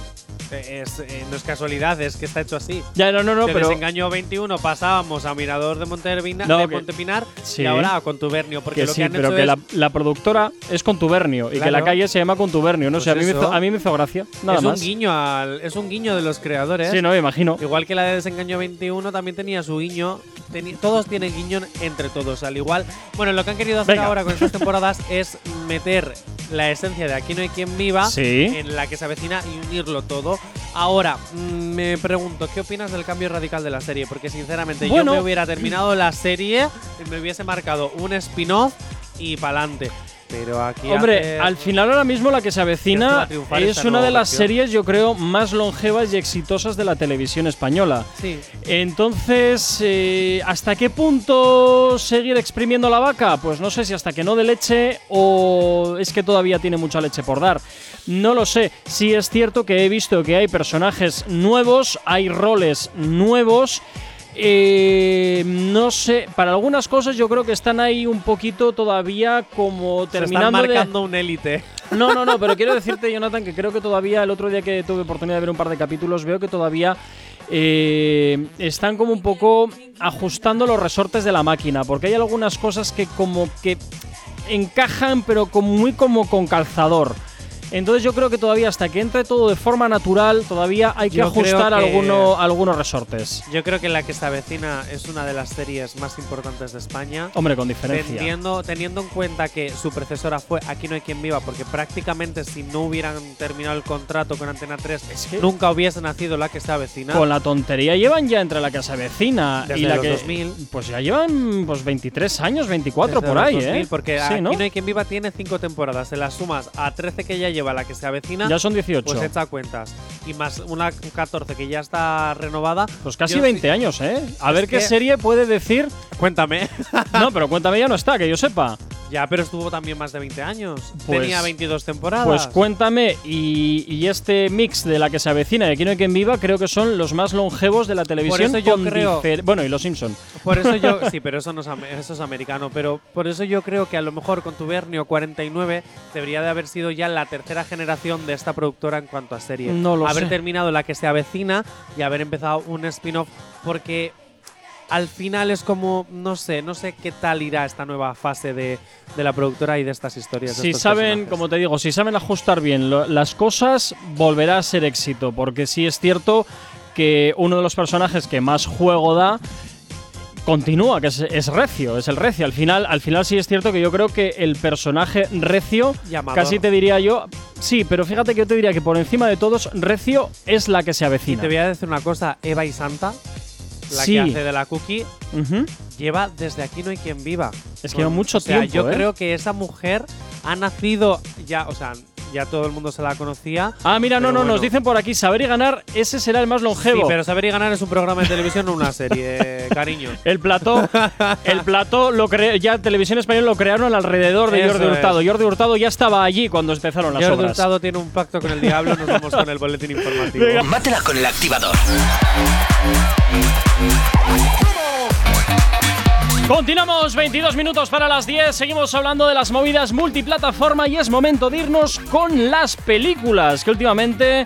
eh, es, eh, no es casualidad, es que está hecho así. Ya, no, no, no, de pero. desengaño 21 pasábamos a Mirador de No, de Montepinar Sí. y ahora a Contubernio. Porque Que lo sí, han pero hecho que es, la, la productora es Contubernio y que Claro. la calle se llama Contubernio. No Pues sé, a mí, me hizo, a mí me hizo gracia. Nada es más. un guiño al, es un guiño de los creadores. Sí, no, me imagino. Igual que la de Desengaño 21 también tenía su guiño. Todos tienen guiño entre todos. Al igual. Bueno, lo que han querido hacer Venga. ahora con estas temporadas es meter la esencia de Aquí no hay quien viva Sí. en la que se avecina y unirlo todo. Ahora, mm, me pregunto, ¿qué opinas del cambio radical de la serie? Porque sinceramente Bueno. yo me hubiera terminado la serie me hubiese marcado un spin-off y pa'lante. Pero aquí. Hombre, hace- al final ahora mismo la que se avecina es una de las versión. series, yo creo, más longevas y exitosas de la televisión española. Sí. Entonces, eh, ¿hasta qué punto seguir exprimiendo la vaca? Pues no sé si hasta que no de leche o es que todavía tiene mucha leche por dar. No lo sé. Sí es cierto que he visto que hay personajes nuevos, hay roles nuevos. Eh, no sé, para algunas cosas yo creo que están ahí un poquito todavía como Se están terminando de... marcando un élite. No, no, no, pero quiero decirte, Jonathan, que creo que todavía el otro día que tuve oportunidad de ver un par de capítulos, veo que todavía eh, están como un poco ajustando los resortes de la máquina, porque hay algunas cosas que como que encajan, pero como muy como con calzador. Entonces yo creo que todavía hasta que entre todo de forma natural, todavía hay que Yo ajustar que- alguno- algunos resortes. Yo creo que La que se avecina es una de las series más importantes de España. Hombre, con diferencia. Teniendo, teniendo en cuenta que su predecesora fue Aquí no hay quien viva, porque prácticamente si no hubieran terminado el contrato con Antena 3, que- nunca hubiese nacido la que se avecina. Con la tontería llevan ya entre la que se avecina y la los que 2000. pues ya llevan pues 23 años, 24 Desde por los ahí, 2000, ¿eh? Porque Sí, Aquí ¿no? no hay quien viva tiene cinco temporadas. Se las sumas a 13 que ya lleva la que se avecina, Ya son 18. pues echa cuentas. Y más una 14 que ya está renovada. Pues casi Yo 20 sí- años, ¿eh? A ver qué que- serie puede decir. Cuéntame. No, pero cuéntame, ya no está, que yo sepa. Ya, pero estuvo también más de 20 años. Pues- Tenía 22 temporadas. Pues cuéntame, y, y este mix de la que se avecina y aquí no hay quien viva, creo que son los más longevos de la televisión. eso yo creo- Bueno, y los Simpson. Por eso yo, sí, pero eso no es, eso es americano, pero por eso yo creo que a lo mejor con Tubernio 49 debería de haber sido ya la tercera generación de esta productora en cuanto a serie. No lo haber sé. terminado la que se avecina y haber empezado un spin-off porque al final es como, no sé, no sé qué tal irá esta nueva fase de, de la productora y de estas historias. de Si saben, personajes. como te digo, si saben ajustar bien lo- las cosas, volverá a ser éxito. Porque sí es cierto que uno de los personajes que más juego da continúa, que es, es Recio, es el Recio. Al final, al final sí es cierto que yo creo que el personaje Recio, Llamador. casi te diría yo, sí, pero fíjate que yo te diría que por encima de todos, Recio es la que se Y avecina. te voy a decir una cosa, Eva y Santa, la Sí. que hace de la cookie, lleva desde aquí no hay quien viva. Es que lleva mucho o sea, tiempo, Yo ¿eh? creo que esa mujer ha nacido ya, o sea, ya todo el mundo se la conocía. Ah, mira, no, no, nos dicen por aquí, saber y ganar, ese será el más longevo. Sí, pero saber y ganar es un programa de televisión, no una serie, cariño. El plató, el plató lo cre- ya Televisión Española lo crearon alrededor de Eso Jordi es. Hurtado. Jordi Hurtado ya estaba allí cuando empezaron las Jordi obras. Hurtado tiene un pacto con el diablo, nos vamos con el boletín informativo. Bátela con el activador. Continuamos 22 minutos para las 10. Seguimos hablando de las movidas multiplataforma y es momento de irnos con las películas que últimamente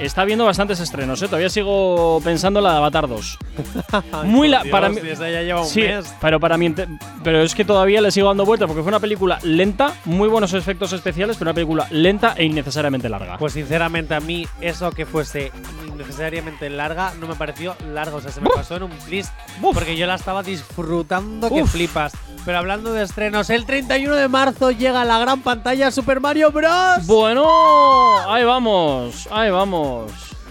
está viendo bastantes estrenos. ¿eh? Todavía sigo pensando en la de Avatar 2. Muy la- Dios, para ya lleva un Sí, mes. pero para mí, ente- pero es que todavía le sigo dando vuelta porque fue una película lenta, muy buenos efectos especiales, pero una película lenta e innecesariamente larga. Pues sinceramente a mí eso que fuese innecesariamente larga no me pareció larga, o sea, se me pasó en un plis porque yo la estaba disfrutando que Uf. flipas. Pero hablando de estrenos, el 31 de marzo llega a la gran pantalla Super Mario Bros. Bueno, ahí vamos, ahí vamos.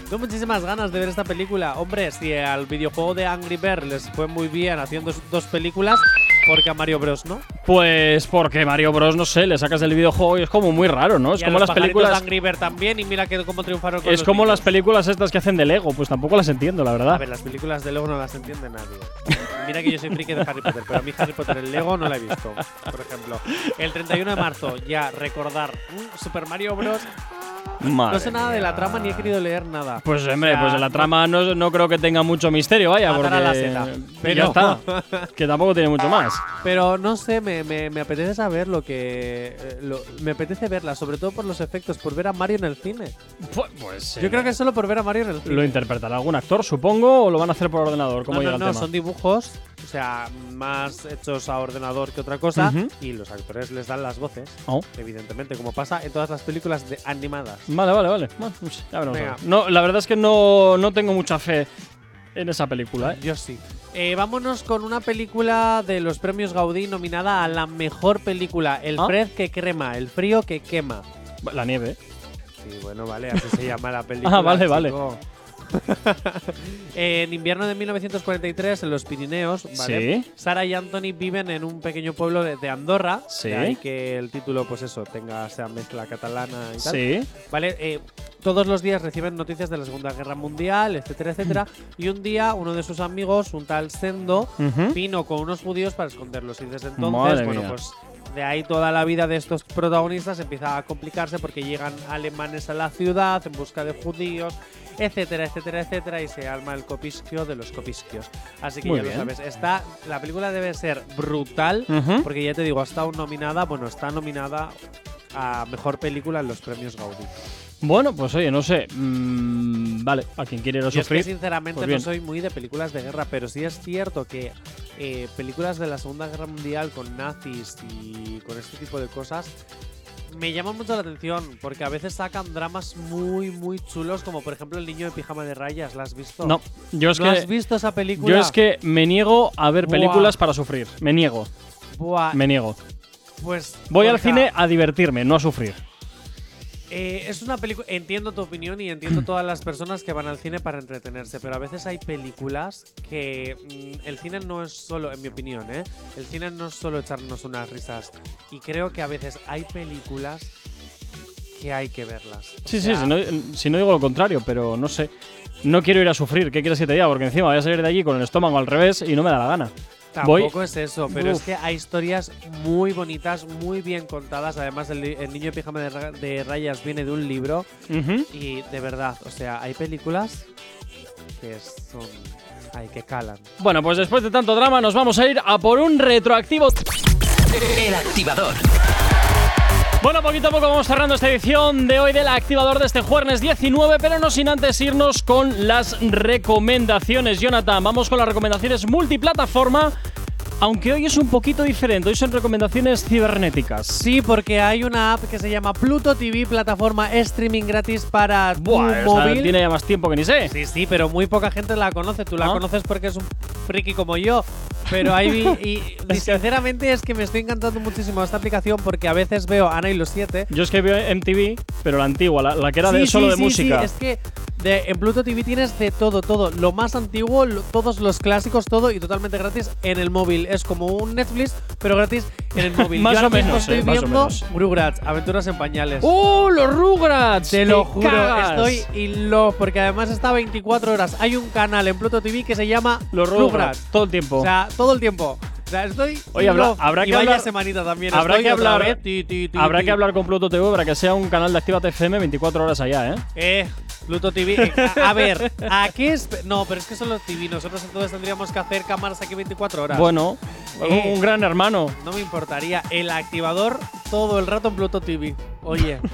Tengo muchísimas ganas de ver esta película. Hombre, si al videojuego de Angry Birds les fue muy bien haciendo dos- películas, porque a Mario Bros no. Pues porque Mario Bros, no sé, le sacas del videojuego y es como muy raro, ¿no? Es Y a como los las películas. de Angry Birds también, y mira que cómo triunfaron con Es los como las películas estas que hacen de Lego, pues tampoco las entiendo, la A verdad. ver, las películas de Lego no las entiende nadie. Mira que yo soy friki de Harry Potter, pero a mí Harry Potter el Lego no la he visto, por ejemplo. El 31 de marzo, ya recordar Super Mario Bros. Madre no sé nada de la trama ni he querido leer nada. Pues hombre, O sea, pues la trama no, no creo que tenga mucho misterio, vaya, porque la seta. Pero- ya está. que tampoco tiene mucho más. Pero no sé, me, me, me apetece saber lo que. eh, lo- me apetece verla, sobre todo por los efectos, por ver a Mario en el cine. Pu- Pues Yo creo que solo por ver a Mario en el cine. lo interpretará algún actor, supongo, o lo van a hacer por ordenador, ¿cómo no, no, no, tema? son dibujos, o sea, más hechos a ordenador que otra cosa, y los actores les dan las voces, Oh. evidentemente, como pasa en todas las películas de animadas. Vale, vale, vale. Bueno, pues ya veremos. Venga. No, la verdad es que no, no tengo mucha fe en esa película, ¿eh? Yo sí. Eh, vámonos con una película de los premios Gaudí nominada a la mejor película, El Ah. fred que crema, el frío que quema. La nieve. Sí, bueno, vale, así se llama la película. Ah, vale, vale. en invierno de 1943, en los Pirineos, ¿vale? Sí. Sara y Anthony viven en un pequeño pueblo de, de Andorra. Sí. De ahí que el título, pues eso, tenga esa mezcla catalana y tal. Sí. ¿Vale? Eh, todos los días reciben noticias de la Segunda Guerra Mundial, etcétera, etcétera. Y un día uno de sus amigos, un tal Sendo, Ujú. vino con unos judíos para esconderlos. Y desde entonces, Madre bueno, mía. pues de ahí toda la vida de estos protagonistas empieza a complicarse porque llegan alemanes a la ciudad en busca de judíos, etcétera, etcétera, etcétera, y se arma el copisquio de los copisquios. Así que Muy ya bien. lo sabes. Está, la película debe ser brutal, porque ya te digo, ha estado nominada, bueno, está nominada a mejor película en los premios Gaudí. Bueno, pues oye, no sé. Mm, vale, a quien quiere a Yo es que sinceramente pues no soy muy de películas de guerra, pero sí es cierto que eh, películas de la Segunda Guerra Mundial con nazis y con este tipo de cosas me llaman mucho la atención porque a veces sacan dramas muy, muy chulos, como por ejemplo El niño de pijama de rayas. ¿La has visto? No, yo es ¿No has que. visto esa película? Yo es que me niego a ver Buah. películas para sufrir. Me niego, Buah, me niego. pues Voy al cine a divertirme, no a sufrir. Eh, es una película. Entiendo tu opinión y entiendo todas las personas que van al cine para entretenerse, pero a veces hay películas que mm, el cine no es solo, en mi opinión, ¿eh? El cine no es solo echarnos unas risas. Y creo que a veces hay películas que hay que verlas. O Sí, sea, sí, si no, si no digo lo contrario, pero no sé. No quiero ir a sufrir, ¿qué quieres que te diga? Porque encima voy a salir de allí con el estómago al revés y no me da la gana. Voy- Tampoco es eso, pero Uf. es que hay historias muy bonitas, muy bien contadas. Además, el, niño de pijama de, ra- de rayas viene de un libro. Y de verdad, o sea, hay películas que son. Ay, que calan. Bueno, pues después de tanto drama nos vamos a ir a por un retroactivo. El activador. Bueno, poquito a poco vamos cerrando esta edición de hoy del activador de este jueves 19, pero no sin antes irnos con las recomendaciones. Jonathan, vamos con las recomendaciones multiplataforma, aunque hoy es un poquito diferente, hoy son recomendaciones cibernéticas. Sí, porque hay una app que se llama Pluto TV, plataforma streaming gratis para tu Buah, esa móvil. tiene ya más tiempo que ni sé. Sí, sí, pero muy poca gente la conoce. Tú la Ah. conoces porque es un friki como yo. Pero ahí vi- y, y sinceramente es que me estoy encantando muchísimo esta aplicación porque a veces veo Ana y los siete. Yo es que veo MTV, pero la antigua, la, la que era de Sí, solo sí, de sí, música. sí, es que de- en Pluto TV tienes de todo, todo. Lo más antiguo, lo- todos los clásicos, todo y totalmente gratis en el móvil. Es como un Netflix, pero gratis en el móvil. Más Yo ahora o menos, estoy eh, más o viendo menos. Rugrats, Aventuras en Pañales. ¡Oh, los Rugrats! Te lo ¡Te juro, cagas! estoy in love porque además está 24 horas. Hay un canal en Pluto TV que se llama Los Rugrats, todo el tiempo. O sea, todo el tiempo. O sea, estoy. Oye, habrá- habrá y que vaya hablar- semanita también. habrá estoy que hablar- vez. Ti, ti, ti, Habrá que hablar con Pluto TV para que sea un canal de Actívate FM 24 horas allá, ¿eh? Eh, Pluto TV. eh, a, a ver, ¿a qué es? No, pero es que son los TV. Nosotros entonces tendríamos que hacer cámaras aquí 24 horas. Bueno, Eh. un gran hermano. No me importaría. El activador todo el rato en Pluto TV. Oye.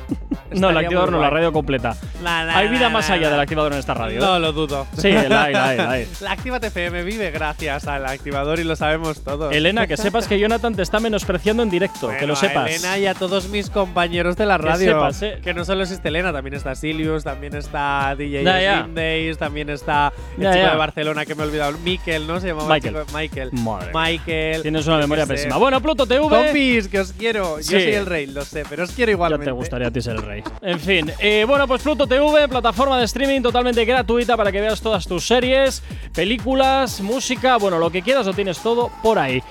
No, el activador no, la radio completa. Na, na, Hay vida más allá del activador en esta radio. No ¿eh? lo dudo. Sí, la hay, la hay, la hay. La Actívate FM vive gracias al activador y lo sabemos todos. Elena, que sepas que Jonathan te está menospreciando en directo, que lo a sepas. Elena y a todos mis compañeros de la Que radio. sepas, eh. Que no solo existe Elena, también está Silius, también está DJ Ya, ya. Slim Days, también está el Ya, chico ya. de Barcelona que me he olvidado. Miquel, ¿no? Se llamaba el Michael. chico- Michael. Madre. Michael. Tienes una memoria sé. pésima. Bueno, Pluto TV. Compis, que os quiero. Yo soy el rey, lo sé, pero os quiero Ya igualmente. te gustaría a ti ser el rey. En fin, eh, bueno, pues Pluto TV, plataforma de streaming totalmente gratuita para que veas todas tus series, películas, música, bueno, lo que quieras lo tienes todo por ahí.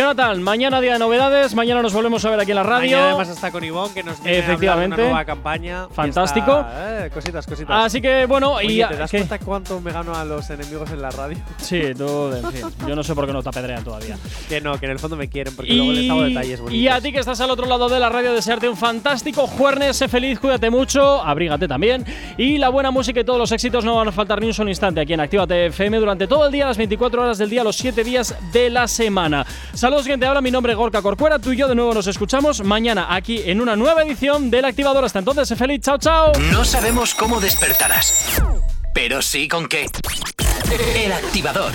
Jonathan, mañana día de novedades, mañana nos volvemos a ver aquí en la radio. Mañana además está con Ivonne, que nos viene Efectivamente. a una nueva campaña. y Fantástico. está- eh, cositas, cositas. Así que bueno, Oye, y ¿te das ¿qué? cuenta cuánto me gano a los enemigos en la radio? Sí, tú, en fin, yo no sé por qué no te apedrean todavía. Que no, que en el fondo me quieren, porque luego les hago detalles bonitos. y a ti que estás al otro lado de la radio, desearte un fantástico jueves, sé feliz, cuídate mucho, abrígate también. Y la buena música y todos los éxitos no van a faltar ni un solo instante aquí en Actívate FM durante todo el día, las 24 horas del día, los 7 días de la semana. Saludos, gente, habla mi nombre es Gorka Corcuera, tú y yo de nuevo nos escuchamos mañana aquí en una nueva edición del Activador. Hasta entonces, sé feliz, chao, chao. No sabemos cómo despertarás, pero sí con qué. El activador.